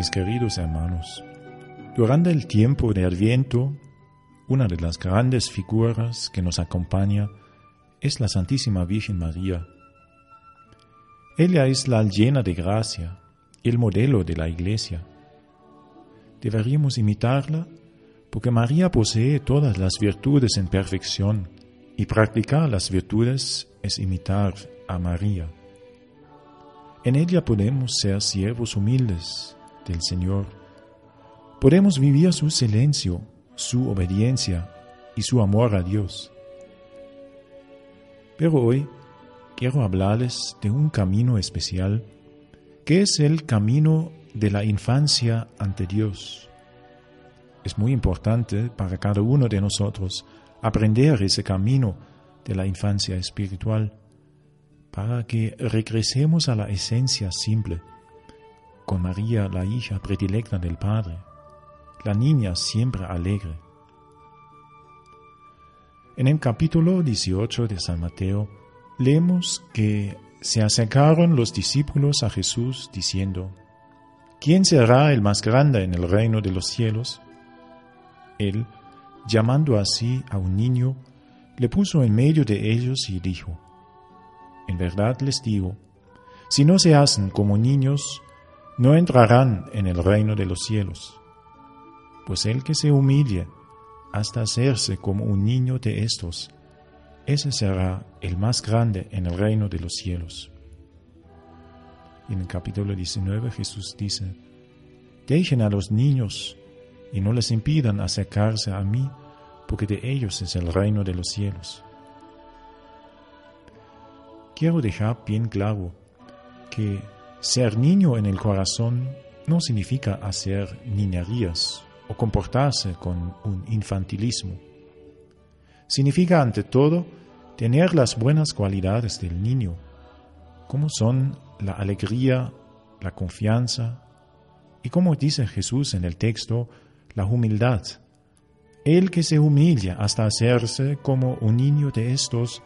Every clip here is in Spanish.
mis queridos hermanos, durante el tiempo de Adviento, una de las grandes figuras que nos acompaña es la Santísima Virgen María. Ella es la llena de gracia, el modelo de la Iglesia. Deberíamos imitarla porque María posee todas las virtudes en perfección y practicar las virtudes es imitar a María. En ella podemos ser siervos humildes del Señor. Podemos vivir su silencio, su obediencia y su amor a Dios. Pero hoy quiero hablarles de un camino especial, que es el camino de la infancia ante Dios. Es muy importante para cada uno de nosotros aprender ese camino de la infancia espiritual para que regresemos a la esencia simple, con María la hija predilecta del Padre, la niña siempre alegre. En el capítulo 18 de San Mateo leemos que se acercaron los discípulos a Jesús diciendo, ¿quién será el más grande en el reino de los cielos? Él, llamando así a un niño, le puso en medio de ellos y dijo, En verdad les digo, si no se hacen como niños, no entrarán en el reino de los cielos. Pues el que se humille hasta hacerse como un niño de estos, ese será el más grande en el reino de los cielos. En el capítulo 19 Jesús dice, Dejen a los niños y no les impidan acercarse a mí, porque de ellos es el reino de los cielos. Quiero dejar bien claro que ser niño en el corazón no significa hacer niñerías o comportarse con un infantilismo. Significa ante todo tener las buenas cualidades del niño, como son la alegría, la confianza y como dice Jesús en el texto, la humildad. El que se humilla hasta hacerse como un niño de estos,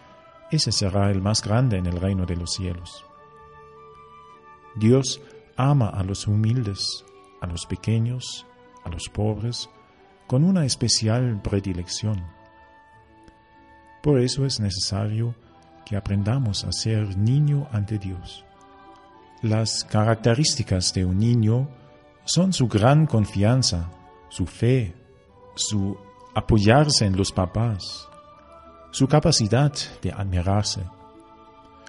ese será el más grande en el reino de los cielos. Dios ama a los humildes, a los pequeños, a los pobres, con una especial predilección. Por eso es necesario que aprendamos a ser niño ante Dios. Las características de un niño son su gran confianza su fe, su apoyarse en los papás, su capacidad de admirarse.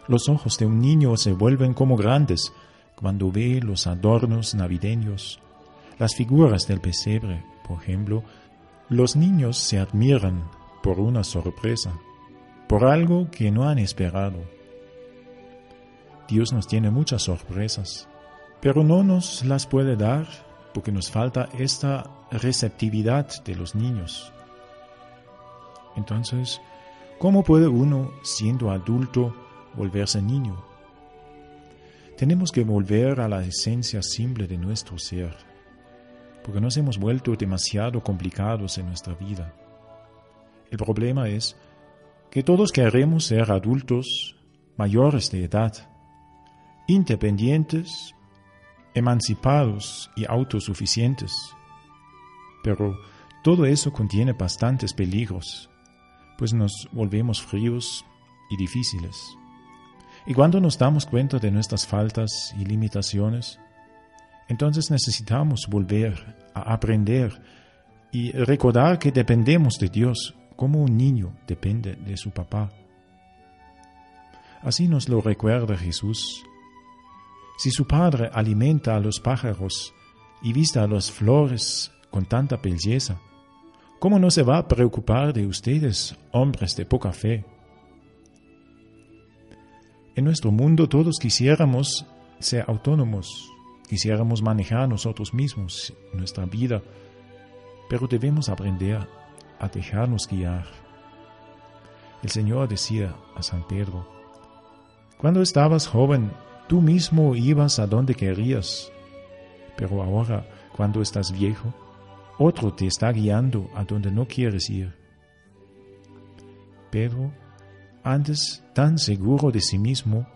Los ojos de un niño se vuelven como grandes cuando ve los adornos navideños, las figuras del pesebre, por ejemplo. Los niños se admiran por una sorpresa, por algo que no han esperado. Dios nos tiene muchas sorpresas, pero no nos las puede dar porque nos falta esta receptividad de los niños. Entonces, ¿cómo puede uno, siendo adulto, volverse niño? Tenemos que volver a la esencia simple de nuestro ser, porque nos hemos vuelto demasiado complicados en nuestra vida. El problema es que todos queremos ser adultos mayores de edad, independientes, emancipados y autosuficientes. Pero todo eso contiene bastantes peligros, pues nos volvemos fríos y difíciles. Y cuando nos damos cuenta de nuestras faltas y limitaciones, entonces necesitamos volver a aprender y recordar que dependemos de Dios como un niño depende de su papá. Así nos lo recuerda Jesús si su padre alimenta a los pájaros y vista a las flores con tanta belleza, ¿cómo no se va a preocupar de ustedes, hombres de poca fe? En nuestro mundo todos quisiéramos ser autónomos, quisiéramos manejar nosotros mismos nuestra vida, pero debemos aprender a dejarnos guiar. El Señor decía a San Pedro, cuando estabas joven Tú mismo ibas a donde querías, pero ahora, cuando estás viejo, otro te está guiando a donde no quieres ir. Pedro, antes tan seguro de sí mismo,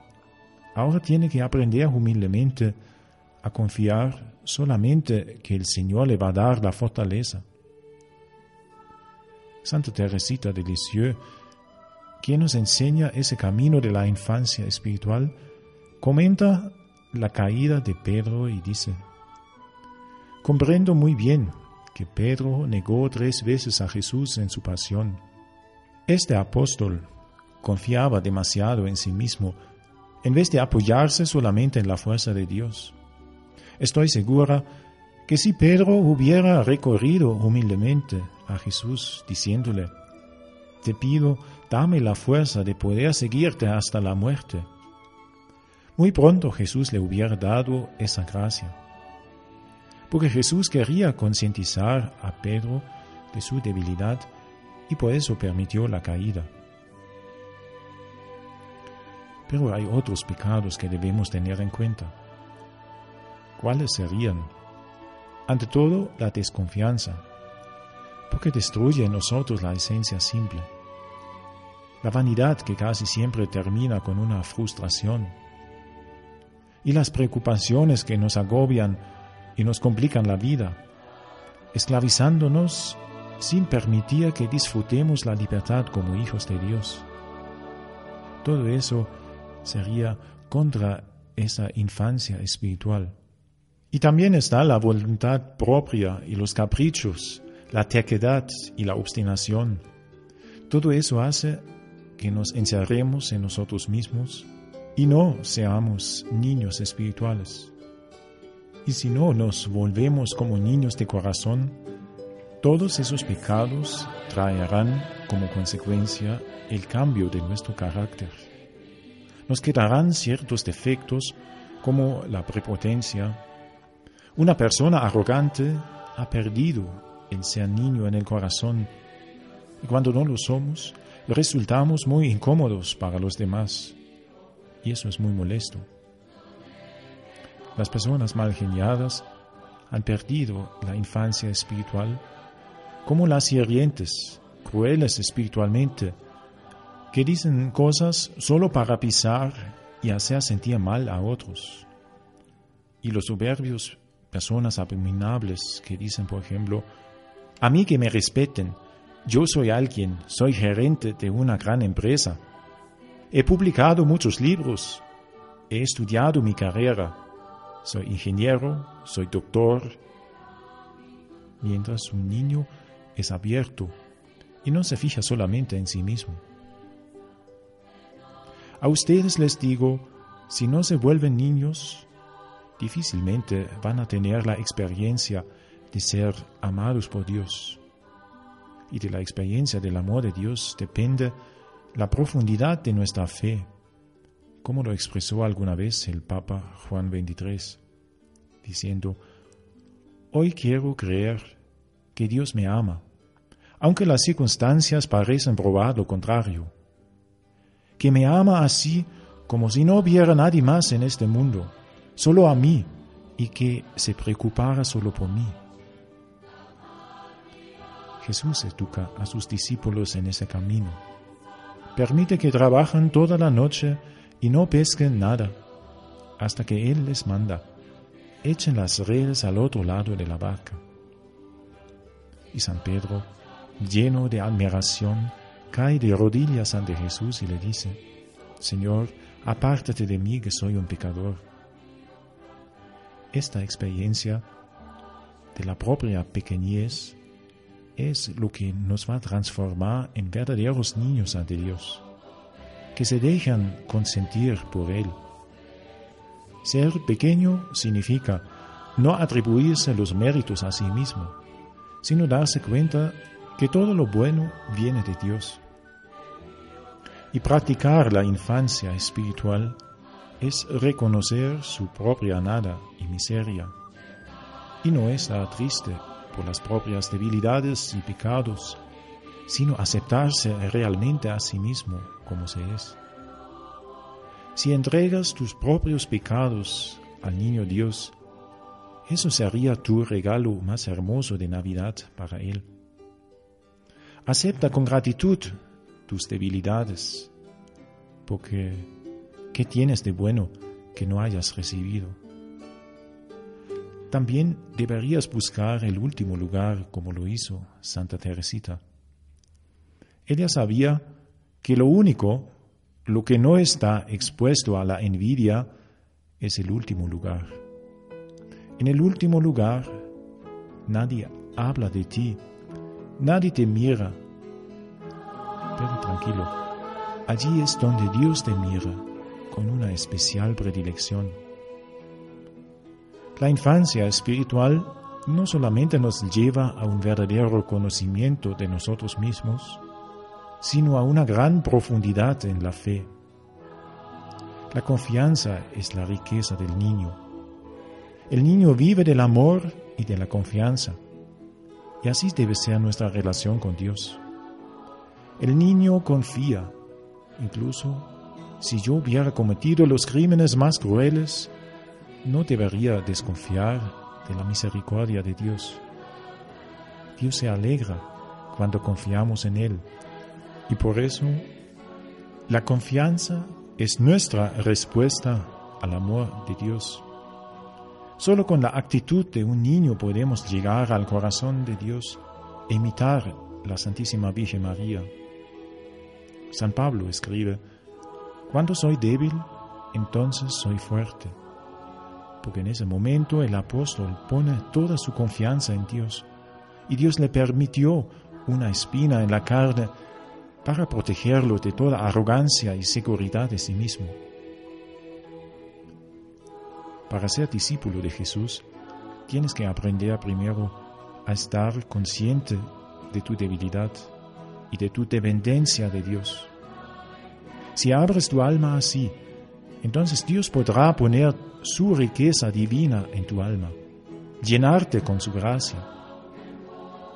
ahora tiene que aprender humildemente a confiar solamente que el Señor le va a dar la fortaleza. Santa Teresita de Lisieux, quien nos enseña ese camino de la infancia espiritual, comenta la caída de Pedro y dice, comprendo muy bien que Pedro negó tres veces a Jesús en su pasión. Este apóstol confiaba demasiado en sí mismo en vez de apoyarse solamente en la fuerza de Dios. Estoy segura que si Pedro hubiera recorrido humildemente a Jesús diciéndole, te pido, dame la fuerza de poder seguirte hasta la muerte, muy pronto Jesús le hubiera dado esa gracia. Porque Jesús quería concientizar a Pedro de su debilidad y por eso permitió la caída. Pero hay otros pecados que debemos tener en cuenta. ¿Cuáles serían? Ante todo, la desconfianza, porque destruye en nosotros la esencia simple. La vanidad que casi siempre termina con una frustración. Y las preocupaciones que nos agobian y nos complican la vida, esclavizándonos sin permitir que disfrutemos la libertad como hijos de Dios. Todo eso sería contra esa infancia espiritual. Y también está la voluntad propia y los caprichos, la terquedad y la obstinación. Todo eso hace que nos encerremos en nosotros mismos y no seamos niños espirituales. Y si no nos volvemos como niños de corazón, todos esos pecados traerán como consecuencia el cambio de nuestro carácter. Nos quedarán ciertos defectos como la prepotencia, una persona arrogante ha perdido el ser niño en el corazón y cuando no lo somos, resultamos muy incómodos para los demás y eso es muy molesto. Las personas mal geniadas han perdido la infancia espiritual como las hirientes, crueles espiritualmente, que dicen cosas solo para pisar y hacer sentir mal a otros. Y los soberbios personas abominables que dicen, por ejemplo, a mí que me respeten, yo soy alguien, soy gerente de una gran empresa, he publicado muchos libros, he estudiado mi carrera, soy ingeniero, soy doctor, mientras un niño es abierto y no se fija solamente en sí mismo. A ustedes les digo, si no se vuelven niños, difícilmente van a tener la experiencia de ser amados por Dios. Y de la experiencia del amor de Dios depende la profundidad de nuestra fe, como lo expresó alguna vez el Papa Juan XXIII, diciendo, Hoy quiero creer que Dios me ama, aunque las circunstancias parecen probar lo contrario, que me ama así como si no hubiera nadie más en este mundo solo a mí y que se preocupara solo por mí. Jesús educa a sus discípulos en ese camino. Permite que trabajen toda la noche y no pesquen nada, hasta que Él les manda, echen las redes al otro lado de la barca. Y San Pedro, lleno de admiración, cae de rodillas ante Jesús y le dice, Señor, apártate de mí que soy un pecador. Esta experiencia de la propia pequeñez es lo que nos va a transformar en verdaderos niños ante Dios, que se dejan consentir por Él. Ser pequeño significa no atribuirse los méritos a sí mismo, sino darse cuenta que todo lo bueno viene de Dios. Y practicar la infancia espiritual es reconocer su propia nada y miseria, y no estar triste por las propias debilidades y pecados, sino aceptarse realmente a sí mismo como se es. Si entregas tus propios pecados al niño Dios, eso sería tu regalo más hermoso de Navidad para Él. Acepta con gratitud tus debilidades, porque ¿Qué tienes de bueno que no hayas recibido? también deberías buscar el último lugar como lo hizo Santa Teresita. Ella sabía que lo único, lo que no está expuesto a la envidia, es el último lugar. En el último lugar, nadie habla de ti, nadie te mira. Pero tranquilo, allí es donde Dios te mira con una especial predilección. La infancia espiritual no solamente nos lleva a un verdadero conocimiento de nosotros mismos, sino a una gran profundidad en la fe. La confianza es la riqueza del niño. El niño vive del amor y de la confianza. Y así debe ser nuestra relación con Dios. El niño confía, incluso si yo hubiera cometido los crímenes más crueles, no debería desconfiar de la misericordia de Dios. Dios se alegra cuando confiamos en Él y por eso la confianza es nuestra respuesta al amor de Dios. Solo con la actitud de un niño podemos llegar al corazón de Dios e imitar la Santísima Virgen María. San Pablo escribe, Cuando soy débil, entonces soy fuerte porque en ese momento el apóstol pone toda su confianza en Dios y Dios le permitió una espina en la carne para protegerlo de toda arrogancia y seguridad de sí mismo. Para ser discípulo de Jesús, tienes que aprender primero a estar consciente de tu debilidad y de tu dependencia de Dios. Si abres tu alma así, entonces Dios podrá poner su riqueza divina en tu alma, llenarte con su gracia.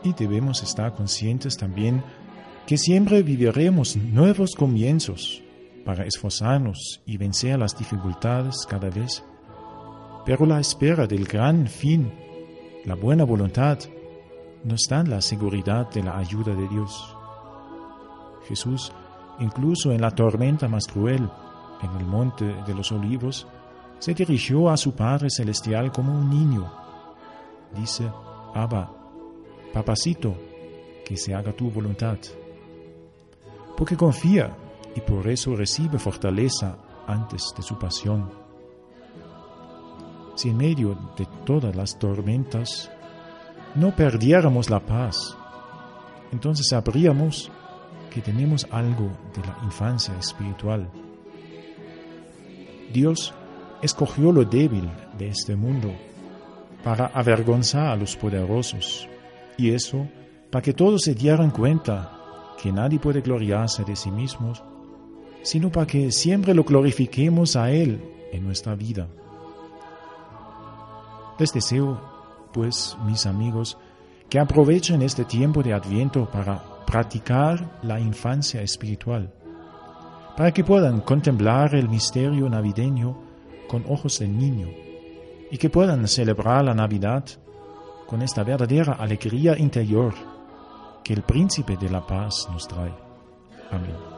Y debemos estar conscientes también que siempre viviremos nuevos comienzos para esforzarnos y vencer las dificultades cada vez. Pero la espera del gran fin, la buena voluntad, nos dan la seguridad de la ayuda de Dios. Jesús, incluso en la tormenta más cruel, en el monte de los olivos, se dirigió a su Padre Celestial como un niño. Dice, Abba, papacito, que se haga tu voluntad. Porque confía y por eso recibe fortaleza antes de su pasión. Si en medio de todas las tormentas no perdiéramos la paz, entonces sabríamos que tenemos algo de la infancia espiritual Dios escogió lo débil de este mundo para avergonzar a los poderosos, y eso para que todos se dieran cuenta que nadie puede gloriarse de sí mismo, sino para que siempre lo glorifiquemos a Él en nuestra vida. Les deseo, pues, mis amigos, que aprovechen este tiempo de Adviento para practicar la infancia espiritual para que puedan contemplar el misterio navideño con ojos de niño y que puedan celebrar la Navidad con esta verdadera alegría interior que el príncipe de la paz nos trae. Amén.